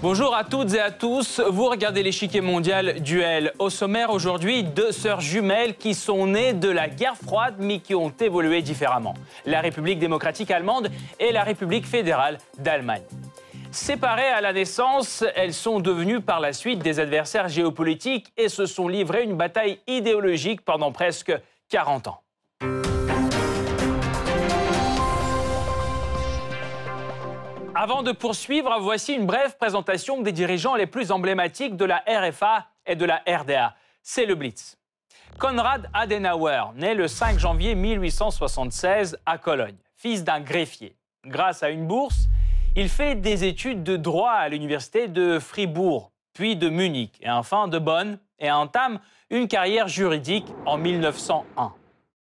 Bonjour à toutes et à tous. Vous regardez l'échiquier mondial duel. Au sommaire aujourd'hui, deux sœurs jumelles qui sont nées de la guerre froide mais qui ont évolué différemment. La République démocratique allemande et la République fédérale d'Allemagne. Séparées à la naissance, elles sont devenues par la suite des adversaires géopolitiques et se sont livrées une bataille idéologique pendant presque 40 ans. Avant de poursuivre, voici une brève présentation des dirigeants les plus emblématiques de la RFA et de la RDA. C'est le Blitz. Konrad Adenauer, né le 5 janvier 1876 à Cologne, fils d'un greffier. Grâce à une bourse, il fait des études de droit à l'université de Fribourg, puis de Munich et enfin de Bonn et entame une carrière juridique en 1901.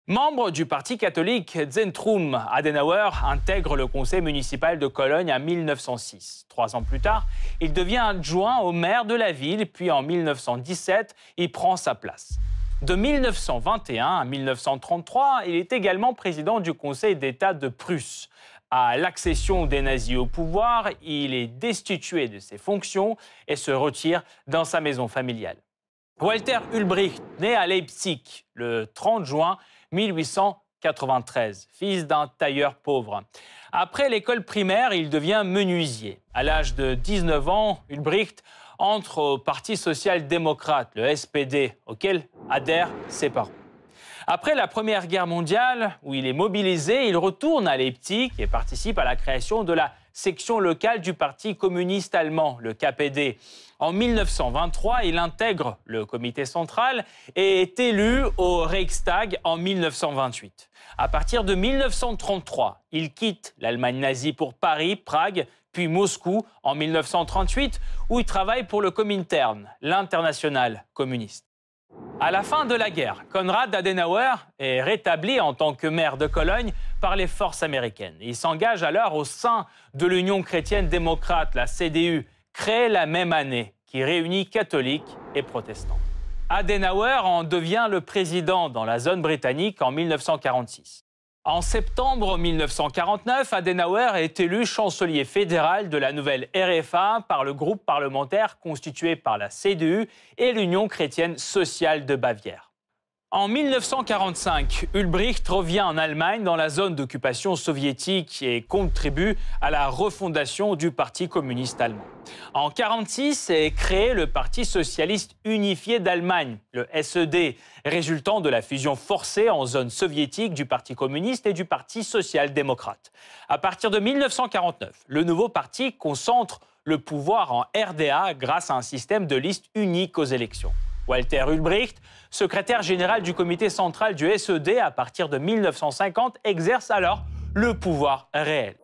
Membre du parti catholique Zentrum, Adenauer intègre le conseil municipal de Cologne en 1906. Trois ans plus tard, il devient adjoint au maire de la ville, puis en 1917, il prend sa place. De 1921 à 1933, il est également président du Conseil d'État de Prusse. À l'accession des nazis au pouvoir, il est destitué de ses fonctions et se retire dans sa maison familiale. Walter Ulbricht, né à Leipzig le 30 juin 1893, fils d'un tailleur pauvre. Après l'école primaire, il devient menuisier. À l'âge de 19 ans, Ulbricht entre au Parti social-démocrate, le SPD, auquel adhèrent ses parents. Après la Première Guerre mondiale, où il est mobilisé, il retourne à Leipzig et participe à la création de la section locale du Parti communiste allemand, le KPD. En 1923, il intègre le comité central et est élu au Reichstag en 1928. À partir de 1933, il quitte l'Allemagne nazie pour Paris, Prague, puis Moscou en 1938, où il travaille pour le Comintern, l'international communiste. À la fin de la guerre, Konrad Adenauer est rétabli en tant que maire de Cologne par les forces américaines. Il s'engage alors au sein de l'Union chrétienne démocrate, la CDU, créée la même année, qui réunit catholiques et protestants. Adenauer en devient le président dans la zone britannique en 1946. En septembre 1949, Adenauer est élu chancelier fédéral de la nouvelle RFA par le groupe parlementaire constitué par la CDU et l'Union chrétienne sociale de Bavière. En 1945, Ulbricht revient en Allemagne dans la zone d'occupation soviétique et contribue à la refondation du Parti communiste allemand. En 1946 est créé le Parti socialiste unifié d'Allemagne, le SED, résultant de la fusion forcée en zone soviétique du Parti communiste et du Parti social-démocrate. À partir de 1949, le nouveau parti concentre le pouvoir en RDA grâce à un système de liste unique aux élections. Walter Ulbricht, secrétaire général du comité central du SED à partir de 1950, exerce alors le pouvoir réel.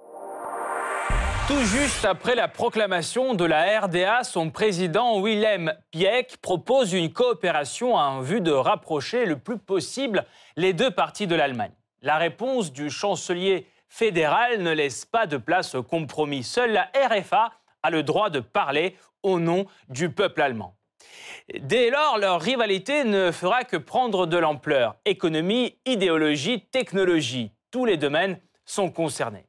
Tout juste après la proclamation de la RDA, son président Willem Pieck propose une coopération en vue de rapprocher le plus possible les deux parties de l'Allemagne. La réponse du chancelier fédéral ne laisse pas de place au compromis. Seule la RFA a le droit de parler au nom du peuple allemand. Dès lors, leur rivalité ne fera que prendre de l'ampleur. Économie, idéologie, technologie, tous les domaines sont concernés.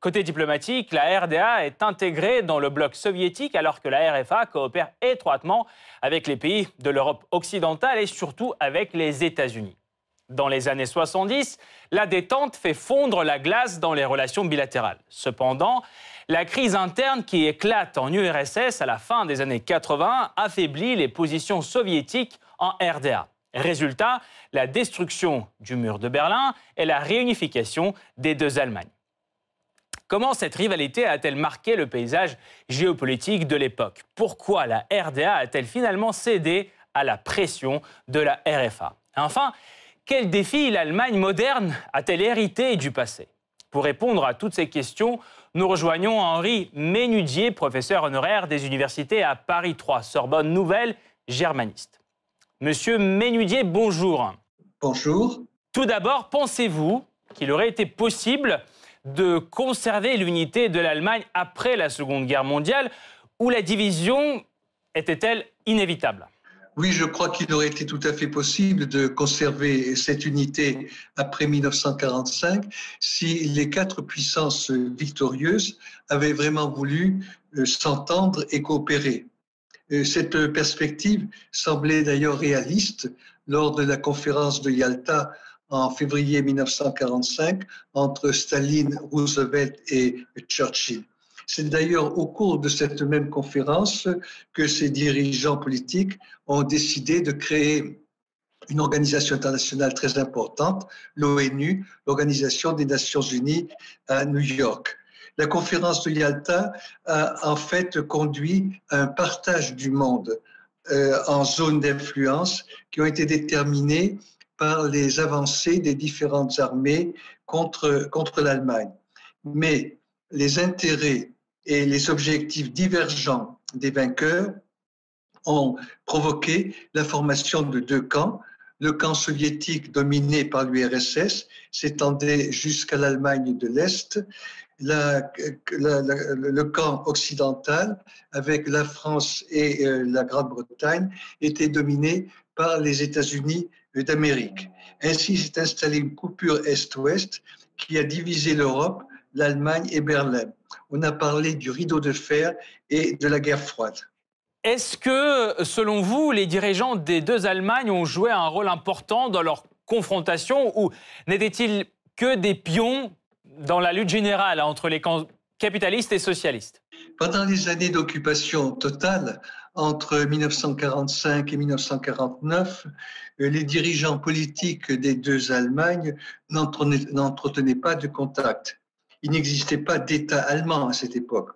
Côté diplomatique, la RDA est intégrée dans le bloc soviétique alors que la RFA coopère étroitement avec les pays de l'Europe occidentale et surtout avec les États-Unis. Dans les années 70, la détente fait fondre la glace dans les relations bilatérales. Cependant, la crise interne qui éclate en URSS à la fin des années 80 affaiblit les positions soviétiques en RDA. Résultat, la destruction du mur de Berlin et la réunification des deux Allemagnes. Comment cette rivalité a-t-elle marqué le paysage géopolitique de l'époque? Pourquoi la RDA a-t-elle finalement cédé à la pression de la RFA Enfin, quel défi l'Allemagne moderne a-t-elle hérité du passé? Pour répondre à toutes ces questions, nous rejoignons Henri Ménudier, professeur honoraire des universités à Paris 3, Sorbonne Nouvelle, germaniste. Monsieur Ménudier, bonjour. Bonjour. Tout d'abord, pensez-vous qu'il aurait été possible de conserver l'unité de l'Allemagne après la Seconde Guerre mondiale, ou la division était-elle inévitable? Oui, je crois qu'il aurait été tout à fait possible de conserver cette unité après 1945 si les quatre puissances victorieuses avaient vraiment voulu euh, s'entendre et coopérer. Euh, cette perspective semblait d'ailleurs réaliste lors de la conférence de Yalta en février 1945 entre Staline, Roosevelt et Churchill. C'est d'ailleurs au cours de cette même conférence que ces dirigeants politiques ont décidé de créer une organisation internationale très importante, l'ONU, l'Organisation des Nations Unies à New York. La conférence de Yalta a en fait conduit à un partage du monde euh, en zones d'influence qui ont été déterminées par les avancées des différentes armées contre, contre l'Allemagne. Mais les intérêts et les objectifs divergents des vainqueurs ont provoqué la formation de deux camps. Le camp soviétique dominé par l'URSS s'étendait jusqu'à l'Allemagne de l'Est. le camp occidental, avec la France et euh, la Grande-Bretagne, était dominé par les États-Unis d'Amérique. Ainsi s'est installée une coupure Est-Ouest qui a divisé l'Europe, l'Allemagne et Berlin on a parlé du rideau de fer et de la guerre froide. Est-ce que, selon vous, les dirigeants des deux Allemagnes ont joué un rôle important dans leur confrontation ou n'étaient-ils que des pions dans la lutte générale entre les capitalistes et socialistes? Pendant les années d'occupation totale, entre 1945 et 1949, les dirigeants politiques des deux Allemagnes n'entretenaient pas de contact il n'existait pas d'État allemand à cette époque.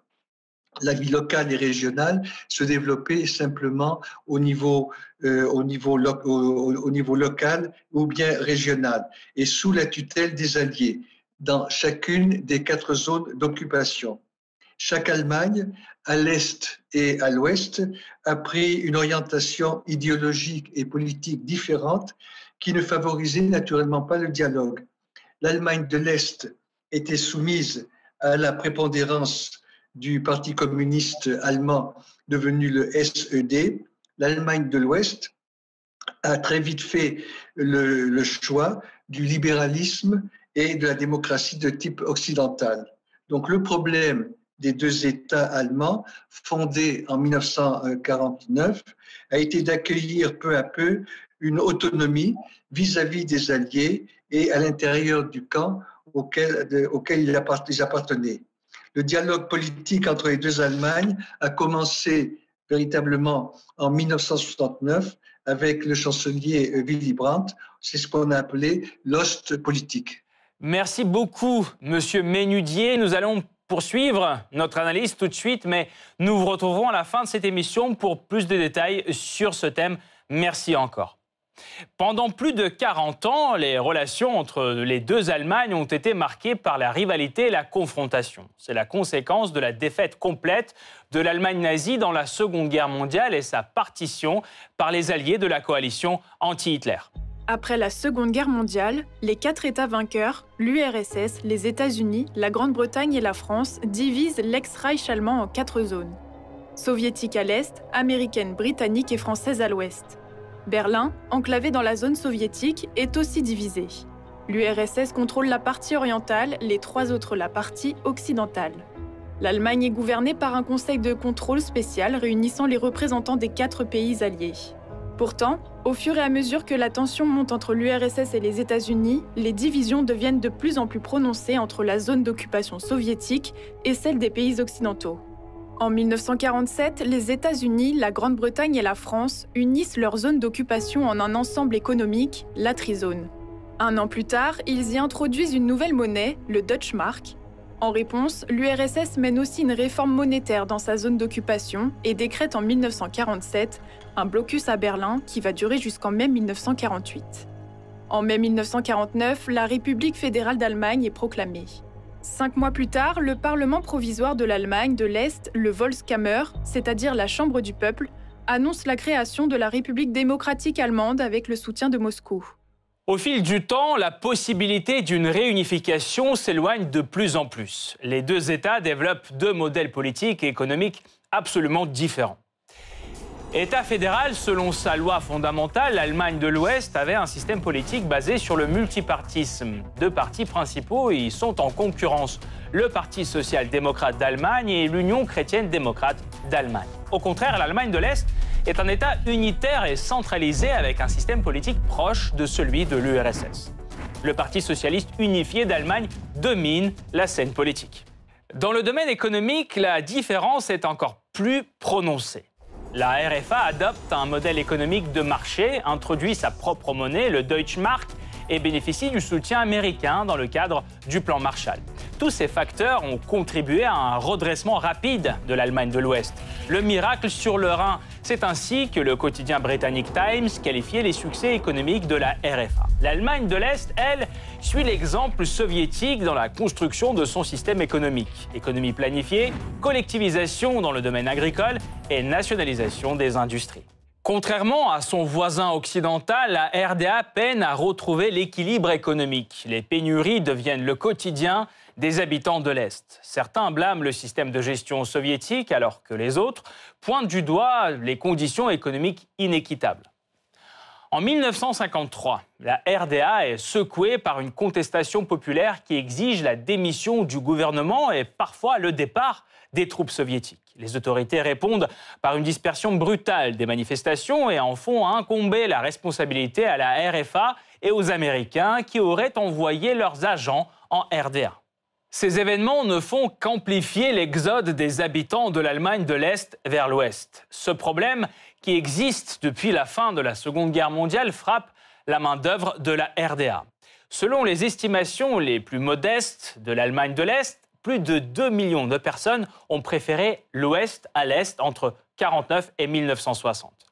La vie locale et régionale se développait simplement au niveau, euh, au, niveau local ou bien régional et sous la tutelle des Alliés dans chacune des quatre zones d'occupation. Chaque Allemagne, à l'Est et à l'Ouest, a pris une orientation idéologique et politique différente qui ne favorisait naturellement pas le dialogue. L'Allemagne de l'Est était soumise à la prépondérance du Parti communiste allemand devenu le SED, l'Allemagne de l'Ouest a très vite fait le, choix du libéralisme et de la démocratie de type occidental. Donc le problème des deux États allemands, fondés en 1949, a été d'accueillir peu à peu une autonomie vis-à-vis -vis des Alliés et à l'intérieur du camp auquel, ils appartenaient. Le dialogue politique entre les deux Allemagnes a commencé véritablement en 1969 avec le chancelier Willy Brandt. C'est ce qu'on a appelé l'ost politique. Merci beaucoup, Monsieur Ménudier. Nous allons poursuivre notre analyse tout de suite, mais nous vous retrouvons à la fin de cette émission pour plus de détails sur ce thème. Merci encore. Pendant plus de 40 ans, les relations entre les deux Allemagnes ont été marquées par la rivalité et la confrontation. C'est la conséquence de la défaite complète de l'Allemagne nazie dans la Seconde Guerre mondiale et sa partition par les alliés de la coalition anti-Hitler. Après la Seconde Guerre mondiale, les quatre États vainqueurs, l'URSS, les États-Unis, la Grande-Bretagne et la France, divisent l'ex-Reich allemand en quatre zones. Soviétique à l'est, américaine, britannique et française à l'ouest. Berlin, enclavé dans la zone soviétique, est aussi divisée. L'URSS contrôle la partie orientale, les trois autres la partie occidentale. L'Allemagne est gouvernée par un conseil de contrôle spécial réunissant les représentants des quatre pays alliés. Pourtant, au fur et à mesure que la tension monte entre l'URSS et les États-Unis, les divisions deviennent de plus en plus prononcées entre la zone d'occupation soviétique et celle des pays occidentaux. En 1947, les États-Unis, la Grande-Bretagne et la France unissent leurs zones d'occupation en un ensemble économique, la Trizone. Un an plus tard, ils y introduisent une nouvelle monnaie, le Deutsche Mark. En réponse, l'URSS mène aussi une réforme monétaire dans sa zone d'occupation et décrète en 1947 un blocus à Berlin qui va durer jusqu'en mai 1948. En mai 1949, la République fédérale d'Allemagne est proclamée. Cinq mois plus tard, le Parlement provisoire de l'Allemagne de l'Est, le Volkskammer, c'est-à-dire la Chambre du peuple, annonce la création de la République démocratique allemande avec le soutien de Moscou. Au fil du temps, la possibilité d'une réunification s'éloigne de plus en plus. Les deux États développent deux modèles politiques et économiques absolument différents. État fédéral, selon sa loi fondamentale, l'Allemagne de l'Ouest avait un système politique basé sur le multipartisme. Deux partis principaux y sont en concurrence, le Parti social-démocrate d'Allemagne et l'Union chrétienne-démocrate d'Allemagne. Au contraire, l'Allemagne de l'Est est un État unitaire et centralisé avec un système politique proche de celui de l'URSS. Le Parti socialiste unifié d'Allemagne domine la scène politique. Dans le domaine économique, la différence est encore plus prononcée. La RFA adopte un modèle économique de marché, introduit sa propre monnaie, le Deutschmark, et bénéficie du soutien américain dans le cadre du plan Marshall. Tous ces facteurs ont contribué à un redressement rapide de l'Allemagne de l'Ouest. Le miracle sur le Rhin, c'est ainsi que le quotidien britannique Times qualifiait les succès économiques de la RFA. L'Allemagne de l'Est, elle, suit l'exemple soviétique dans la construction de son système économique. Économie planifiée, collectivisation dans le domaine agricole et nationalisation des industries. Contrairement à son voisin occidental, la RDA peine à retrouver l'équilibre économique. Les pénuries deviennent le quotidien des habitants de l'Est. Certains blâment le système de gestion soviétique alors que les autres pointent du doigt les conditions économiques inéquitables. En 1953, la RDA est secouée par une contestation populaire qui exige la démission du gouvernement et parfois le départ des troupes soviétiques. Les autorités répondent par une dispersion brutale des manifestations et en font incomber la responsabilité à la RFA et aux Américains qui auraient envoyé leurs agents en RDA. Ces événements ne font qu'amplifier l'exode des habitants de l'Allemagne de l'Est vers l'Ouest. Ce problème, qui existe depuis la fin de la Seconde Guerre mondiale, frappe la main-d'œuvre de la RDA. Selon les estimations les plus modestes de l'Allemagne de l'Est, plus de 2 millions de personnes ont préféré l'Ouest à l'Est entre 1949 et 1960.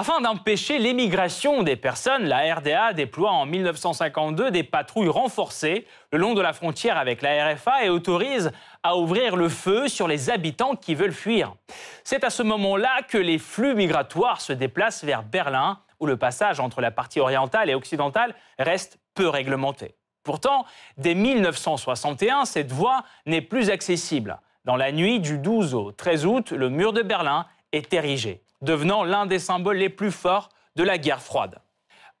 Afin d'empêcher l'émigration des personnes, la RDA déploie en 1952 des patrouilles renforcées le long de la frontière avec la RFA et autorise à ouvrir le feu sur les habitants qui veulent fuir. C'est à ce moment-là que les flux migratoires se déplacent vers Berlin, où le passage entre la partie orientale et occidentale reste peu réglementé. Pourtant, dès 1961, cette voie n'est plus accessible. Dans la nuit du 12 au 13 août, le mur de Berlin est érigé, devenant l'un des symboles les plus forts de la guerre froide.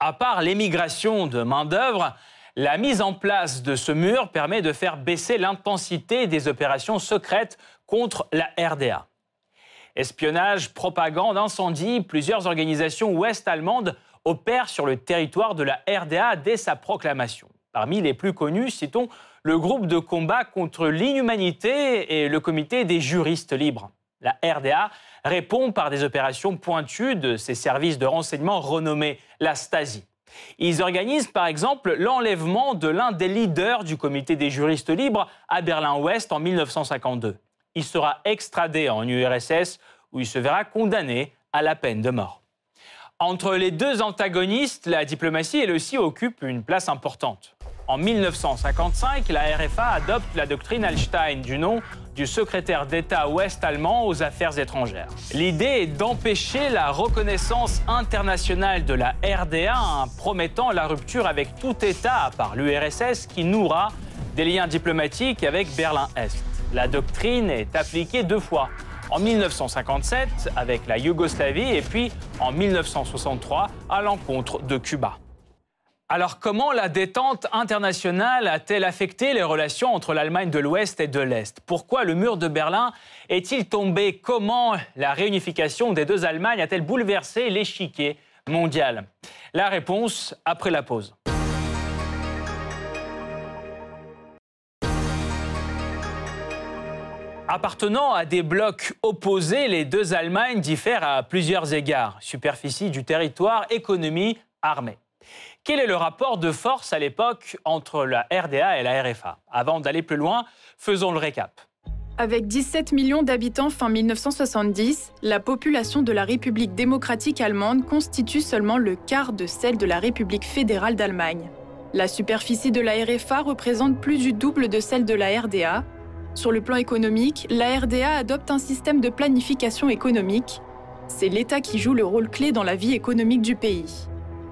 À part l'émigration de main-d'œuvre, la mise en place de ce mur permet de faire baisser l'intensité des opérations secrètes contre la RDA. Espionnage, propagande, incendie, plusieurs organisations ouest-allemandes opèrent sur le territoire de la RDA dès sa proclamation. Parmi les plus connus, citons le groupe de combat contre l'inhumanité et le comité des juristes libres. La RDA répond par des opérations pointues de ses services de renseignement renommés la Stasi. Ils organisent par exemple l'enlèvement de l'un des leaders du comité des juristes libres à Berlin-Ouest en 1952. Il sera extradé en URSS où il se verra condamné à la peine de mort. Entre les deux antagonistes, la diplomatie, elle aussi, occupe une place importante. En 1955, la RFA adopte la doctrine Hallstein du nom du secrétaire d'État ouest-allemand aux affaires étrangères. L'idée est d'empêcher la reconnaissance internationale de la RDA en promettant la rupture avec tout État à part l'URSS qui nourra des liens diplomatiques avec Berlin-Est. La doctrine est appliquée deux fois. En 1957 avec la Yougoslavie et puis en 1963 à l'encontre de Cuba. Alors comment la détente internationale a-t-elle affecté les relations entre l'Allemagne de l'Ouest et de l'Est? Pourquoi le mur de Berlin est-il tombé? Comment la réunification des deux Allemagnes a-t-elle bouleversé l'échiquier mondial? La réponse après la pause. Appartenant à des blocs opposés, les deux Allemagnes diffèrent à plusieurs égards. Superficie du territoire, économie, armée. Quel est le rapport de force à l'époque entre la RDA et la RFA Avant d'aller plus loin, faisons le récap. Avec 17 millions d'habitants fin 1970, la population de la République démocratique allemande constitue seulement le quart de celle de la République fédérale d'Allemagne. La superficie de la RFA représente plus du double de celle de la RDA. Sur le plan économique, la RDA adopte un système de planification économique. C'est l'État qui joue le rôle clé dans la vie économique du pays.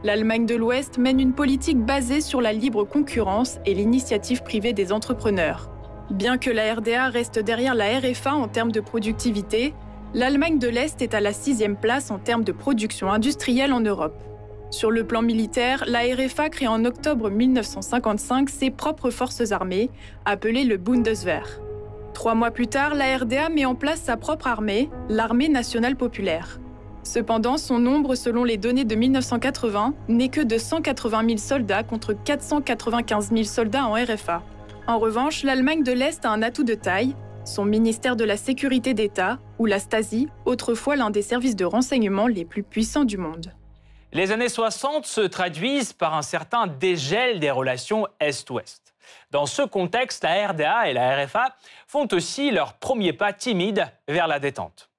L'Allemagne de l'Ouest mène une politique basée sur la libre concurrence et l'initiative privée des entrepreneurs. Bien que la RDA reste derrière la RFA en termes de productivité, l'Allemagne de l'Est est à la sixième place en termes de production industrielle en Europe. Sur le plan militaire, la RFA crée en octobre 1955 ses propres forces armées, appelées le Bundeswehr. Trois mois plus tard, la RDA met en place sa propre armée, l'Armée nationale populaire. Cependant, son nombre, selon les données de 1980, n'est que de 180 000 soldats contre 495 000 soldats en RFA. En revanche, l'Allemagne de l'Est a un atout de taille, son ministère de la Sécurité d'État, ou la Stasi, autrefois l'un des services de renseignement les plus puissants du monde. Les années 60 se traduisent par un certain dégel des relations Est-Ouest. Dans ce contexte, la RDA et la RFA font aussi leur premier pas timide vers la détente.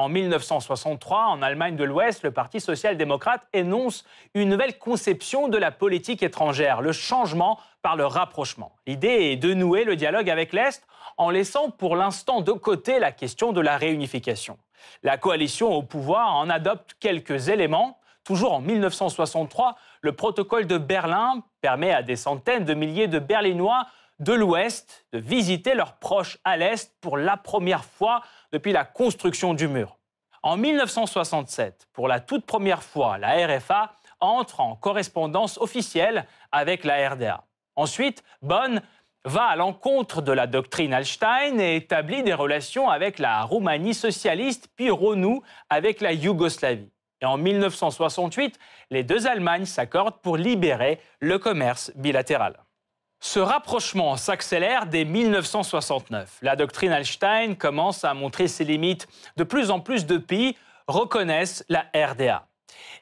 En 1963, en Allemagne de l'Ouest, le Parti social-démocrate énonce une nouvelle conception de la politique étrangère, le changement par le rapprochement. L'idée est de nouer le dialogue avec l'Est en laissant pour l'instant de côté la question de la réunification. La coalition au pouvoir en adopte quelques éléments. Toujours en 1963, le protocole de Berlin permet à des centaines de milliers de Berlinois de l'Ouest de visiter leurs proches à l'Est pour la première fois depuis la construction du mur. En 1967, pour la toute première fois, la RFA entre en correspondance officielle avec la RDA. Ensuite, Bonn va à l'encontre de la doctrine Hallstein et établit des relations avec la Roumanie socialiste, puis renoue avec la Yougoslavie. Et en 1968, les deux Allemagnes s'accordent pour libérer le commerce bilatéral. Ce rapprochement s'accélère dès 1969. La doctrine Hallstein commence à montrer ses limites. De plus en plus de pays reconnaissent la RDA.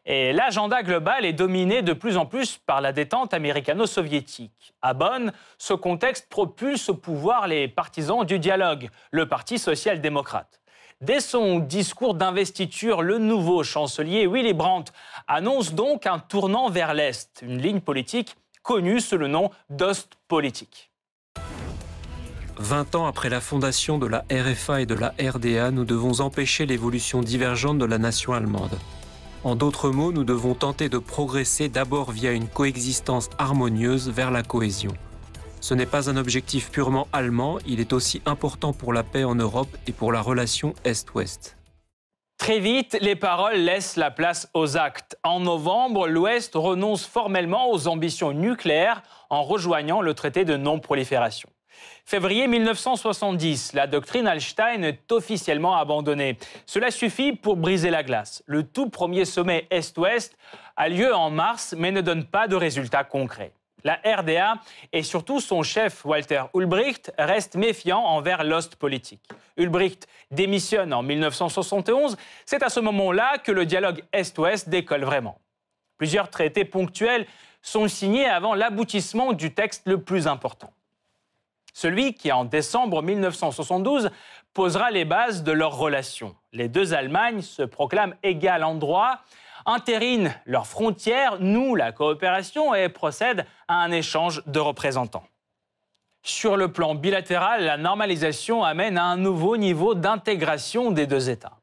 Et l'agenda global est dominé de plus en plus par la détente américano-soviétique. À Bonn, ce contexte propulse au pouvoir les partisans du dialogue, le Parti social-démocrate. Dès son discours d'investiture, le nouveau chancelier Willy Brandt annonce donc un tournant vers l'Est, une ligne politique connue sous le nom d'Ostpolitik. 20 ans après la fondation de la RFA et de la RDA, nous devons empêcher l'évolution divergente de la nation allemande. En d'autres mots, nous devons tenter de progresser d'abord via une coexistence harmonieuse vers la cohésion. Ce n'est pas un objectif purement allemand, il est aussi important pour la paix en Europe et pour la relation Est-Ouest. Très vite, les paroles laissent la place aux actes. En novembre, l'Ouest renonce formellement aux ambitions nucléaires en rejoignant le traité de non-prolifération. Février 1970, la doctrine Hallstein est officiellement abandonnée. Cela suffit pour briser la glace. Le tout premier sommet Est-Ouest a lieu en mars, mais ne donne pas de résultats concrets. La RDA et surtout son chef Walter Ulbricht restent méfiants envers l'Ostpolitik. Ulbricht démissionne en 1971. C'est à ce moment-là que le dialogue Est-Ouest décolle vraiment. Plusieurs traités ponctuels sont signés avant l'aboutissement du texte le plus important. Celui qui, en décembre 1972, posera les bases de leur relation. Les deux Allemagnes se proclament égales en droit entérinent leurs frontières, nouent la coopération et procèdent à un échange de représentants. Sur le plan bilatéral, la normalisation amène à un nouveau niveau d'intégration des deux États.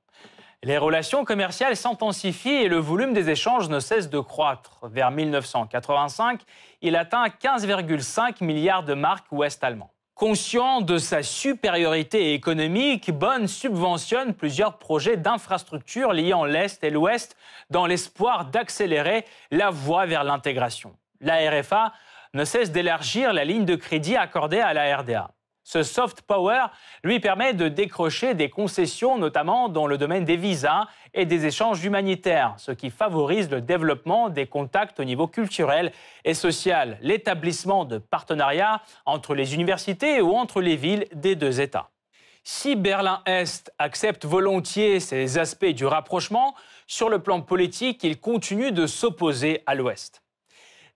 Les relations commerciales s'intensifient et le volume des échanges ne cesse de croître. Vers 1985, il atteint 15,5 milliards de marques ouest-allemands. Conscient de sa supériorité économique, Bonn subventionne plusieurs projets d'infrastructures liant l'Est et l'Ouest dans l'espoir d'accélérer la voie vers l'intégration. La RFA ne cesse d'élargir la ligne de crédit accordée à la RDA. Ce soft power lui permet de décrocher des concessions, notamment dans le domaine des visas et des échanges humanitaires, ce qui favorise le développement des contacts au niveau culturel et social, l'établissement de partenariats entre les universités ou entre les villes des deux États. Si Berlin-Est accepte volontiers ces aspects du rapprochement, sur le plan politique, il continue de s'opposer à l'Ouest.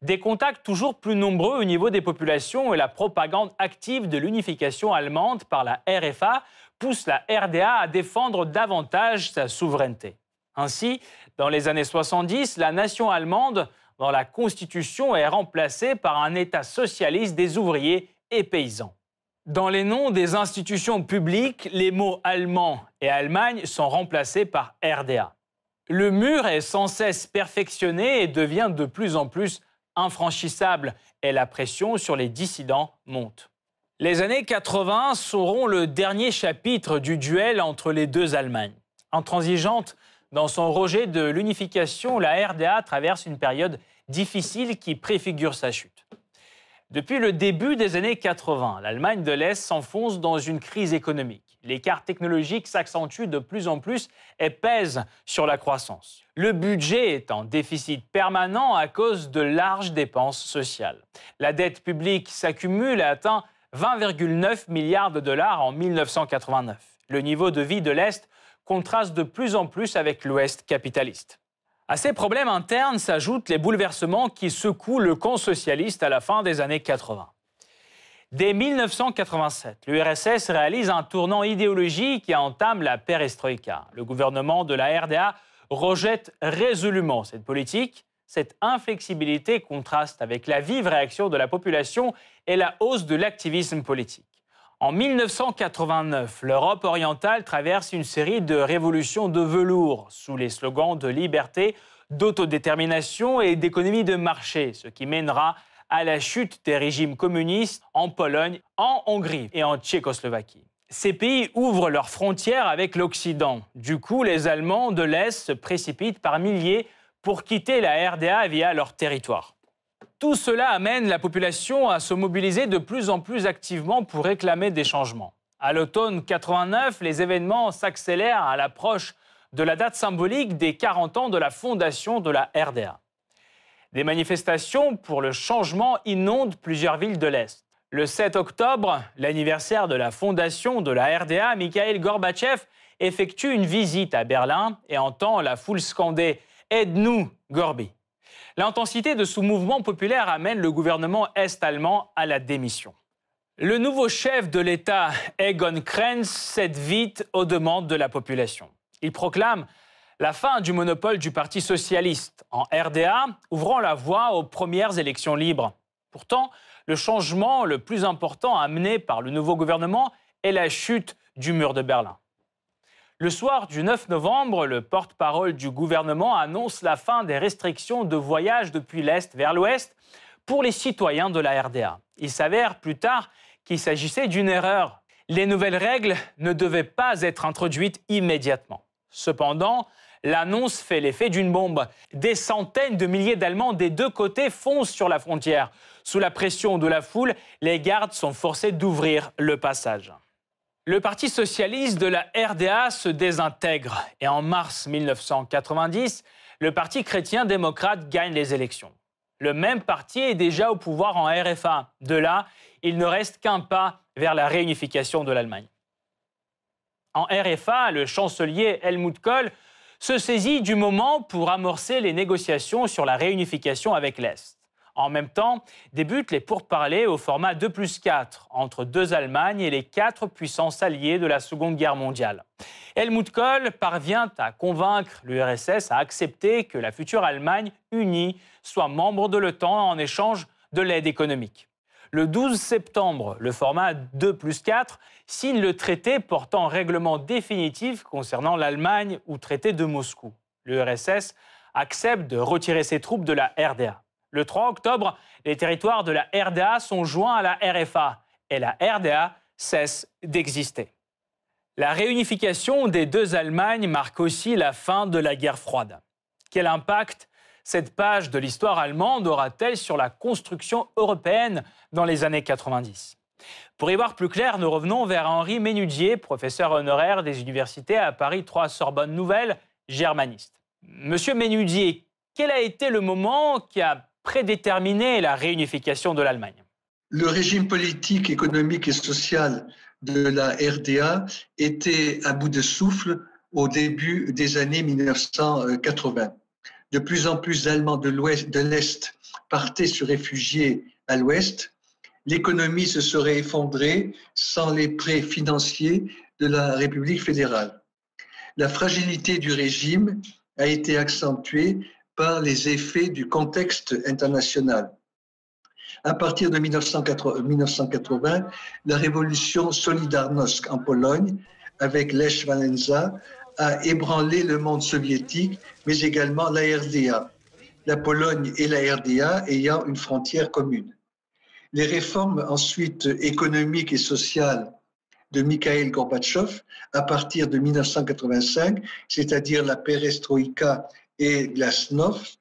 Des contacts toujours plus nombreux au niveau des populations et la propagande active de l'unification allemande par la RFA poussent la RDA à défendre davantage sa souveraineté. Ainsi, dans les années 70, la nation allemande, dans la Constitution, est remplacée par un État socialiste des ouvriers et paysans. Dans les noms des institutions publiques, les mots allemand et Allemagne sont remplacés par RDA. Le mur est sans cesse perfectionné et devient de plus en plus infranchissable et la pression sur les dissidents monte. Les années 80 seront le dernier chapitre du duel entre les deux Allemagnes. Intransigeante dans son rejet de l'unification, la RDA traverse une période difficile qui préfigure sa chute. Depuis le début des années 80, l'Allemagne de l'Est s'enfonce dans une crise économique. L'écart technologique s'accentue de plus en plus et pèse sur la croissance. Le budget est en déficit permanent à cause de larges dépenses sociales. La dette publique s'accumule et atteint 20,9 milliards de dollars en 1989. Le niveau de vie de l'Est contraste de plus en plus avec l'Ouest capitaliste. À ces problèmes internes s'ajoutent les bouleversements qui secouent le camp socialiste à la fin des années 80. Dès 1987, l'URSS réalise un tournant idéologique qui entame la perestroïka. Le gouvernement de la RDA rejette résolument cette politique. Cette inflexibilité contraste avec la vive réaction de la population et la hausse de l'activisme politique. En 1989, l'Europe orientale traverse une série de révolutions de velours sous les slogans de liberté, d'autodétermination et d'économie de marché, ce qui mènera à la chute des régimes communistes en Pologne, en Hongrie et en Tchécoslovaquie. Ces pays ouvrent leurs frontières avec l'Occident. Du coup, les Allemands de l'Est se précipitent par milliers pour quitter la RDA via leur territoire. Tout cela amène la population à se mobiliser de plus en plus activement pour réclamer des changements. À l'automne 89, les événements s'accélèrent à l'approche de la date symbolique des 40 ans de la fondation de la RDA. Des manifestations pour le changement inondent plusieurs villes de l'Est. Le 7 octobre, l'anniversaire de la fondation de la RDA, Mikhail Gorbatchev effectue une visite à Berlin et entend la foule scander Aide-nous, Gorbi. L'intensité de ce mouvement populaire amène le gouvernement est-allemand à la démission. Le nouveau chef de l'État, Egon Krenz, cède vite aux demandes de la population. Il proclame la fin du monopole du Parti socialiste en RDA, ouvrant la voie aux premières élections libres. Pourtant, le changement le plus important amené par le nouveau gouvernement est la chute du mur de Berlin. Le soir du 9 novembre, le porte-parole du gouvernement annonce la fin des restrictions de voyage depuis l'Est vers l'Ouest pour les citoyens de la RDA. Il s'avère plus tard qu'il s'agissait d'une erreur. Les nouvelles règles ne devaient pas être introduites immédiatement. Cependant, l'annonce fait l'effet d'une bombe. Des centaines de milliers d'Allemands des deux côtés foncent sur la frontière. Sous la pression de la foule, les gardes sont forcés d'ouvrir le passage. Le Parti socialiste de la RDA se désintègre et en mars 1990, le Parti chrétien-démocrate gagne les élections. Le même parti est déjà au pouvoir en RFA. De là, il ne reste qu'un pas vers la réunification de l'Allemagne. En RFA, le chancelier Helmut Kohl se saisit du moment pour amorcer les négociations sur la réunification avec l'Est. En même temps, débutent les pourparlers au format 2 plus 4 entre deux Allemagnes et les quatre puissances alliées de la Seconde Guerre mondiale. Helmut Kohl parvient à convaincre l'URSS à accepter que la future Allemagne unie soit membre de l'OTAN en échange de l'aide économique. Le 12 septembre, le format 2 plus 4 signe le traité portant règlement définitif concernant l'Allemagne ou traité de Moscou. L'URSS accepte de retirer ses troupes de la RDA. Le 3 octobre, les territoires de la RDA sont joints à la RFA et la RDA cesse d'exister. La réunification des deux Allemagnes marque aussi la fin de la guerre froide. Quel impact cette page de l'histoire allemande aura-t-elle sur la construction européenne dans les années 90 Pour y voir plus clair, nous revenons vers Henri Ménudier, professeur honoraire des universités à Paris 3 Sorbonne Nouvelle, germaniste. Monsieur Ménudier, quel a été le moment qui a prédéterminer la réunification de l'Allemagne? Le régime politique, économique et social de la RDA était à bout de souffle au début des années 1980. De plus en plus d'Allemands de l'Est partaient se réfugier à l'Ouest. L'économie se serait effondrée sans les prêts financiers de la République fédérale. La fragilité du régime a été accentuée par les effets du contexte international. À partir de 1980, la révolution Solidarnosc en Pologne, avec Lech Walesa, a ébranlé le monde soviétique, mais également la RDA, la Pologne et la RDA ayant une frontière commune. Les réformes ensuite économiques et sociales de Mikhail Gorbatchev à partir de 1985, c'est-à-dire la perestroïka et glasnost,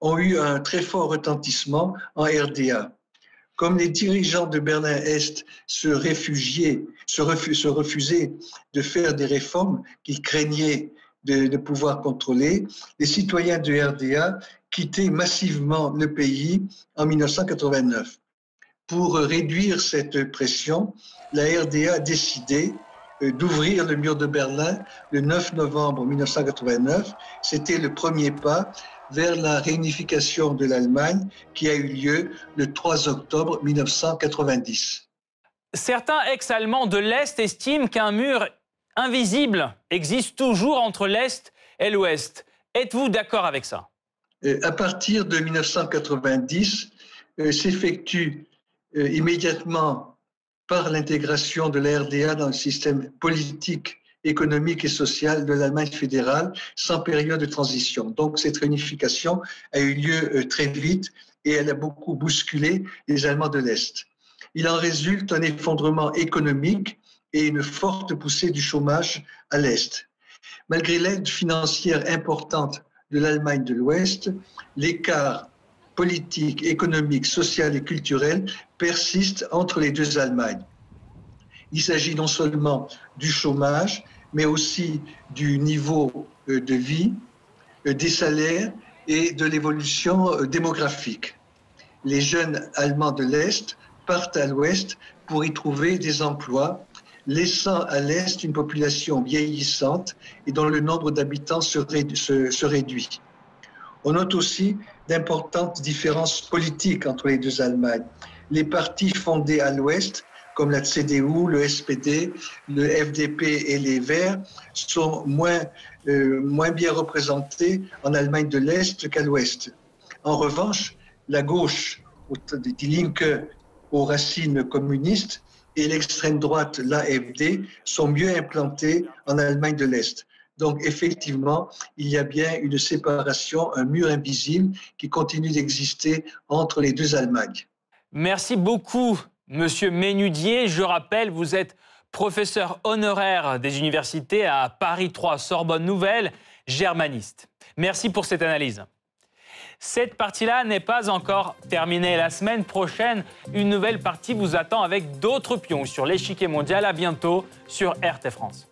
ont eu un très fort retentissement en RDA. Comme les dirigeants de Berlin-Est se refusaient de faire des réformes qu'ils craignaient de, pouvoir contrôler, les citoyens de RDA quittaient massivement le pays en 1989. Pour réduire cette pression, la RDA a décidé euh, d'ouvrir le mur de Berlin le 9 novembre 1989. C'était le premier pas vers la réunification de l'Allemagne qui a eu lieu le 3 octobre 1990. Certains ex-allemands de l'Est estiment qu'un mur invisible existe toujours entre l'Est et l'Ouest. Êtes-vous d'accord avec ça? Euh, À partir de 1990, euh, s'effectue euh, immédiatement par l'intégration de la RDA dans le système politique économique et social de l'Allemagne fédérale sans période de transition. Donc cette réunification a eu lieu euh, très vite et elle a beaucoup bousculé les Allemands de l'Est. Il en résulte un effondrement économique et une forte poussée du chômage à l'Est. Malgré l'aide financière importante de l'Allemagne de l'Ouest, l'écart politique, économique, social et culturel persiste entre les deux Allemagnes. Il s'agit non seulement du chômage, mais aussi du niveau euh, de vie, euh, des salaires et de l'évolution euh, démographique. Les jeunes Allemands de l'Est partent à l'Ouest pour y trouver des emplois, laissant à l'Est une population vieillissante et dont le nombre d'habitants se, réduit. On note aussi d'importantes différences politiques entre les deux Allemagnes. Les partis fondés à l'Ouest comme la CDU, le SPD, le FDP et les Verts sont moins, euh, moins bien représentés en Allemagne de l'Est qu'à l'Ouest. En revanche, la gauche, die Linke, aux racines communistes, et l'extrême droite, l'AFD, sont mieux implantées en Allemagne de l'Est. Donc effectivement, il y a bien une séparation, un mur invisible qui continue d'exister entre les deux Allemagnes. Merci beaucoup Monsieur Ménudier, je rappelle, vous êtes professeur honoraire des universités à Paris 3 Sorbonne Nouvelle, germaniste. Merci pour cette analyse. Cette partie-là n'est pas encore terminée. La semaine prochaine, une nouvelle partie vous attend avec d'autres pions sur l'échiquier mondial. À bientôt sur RT France.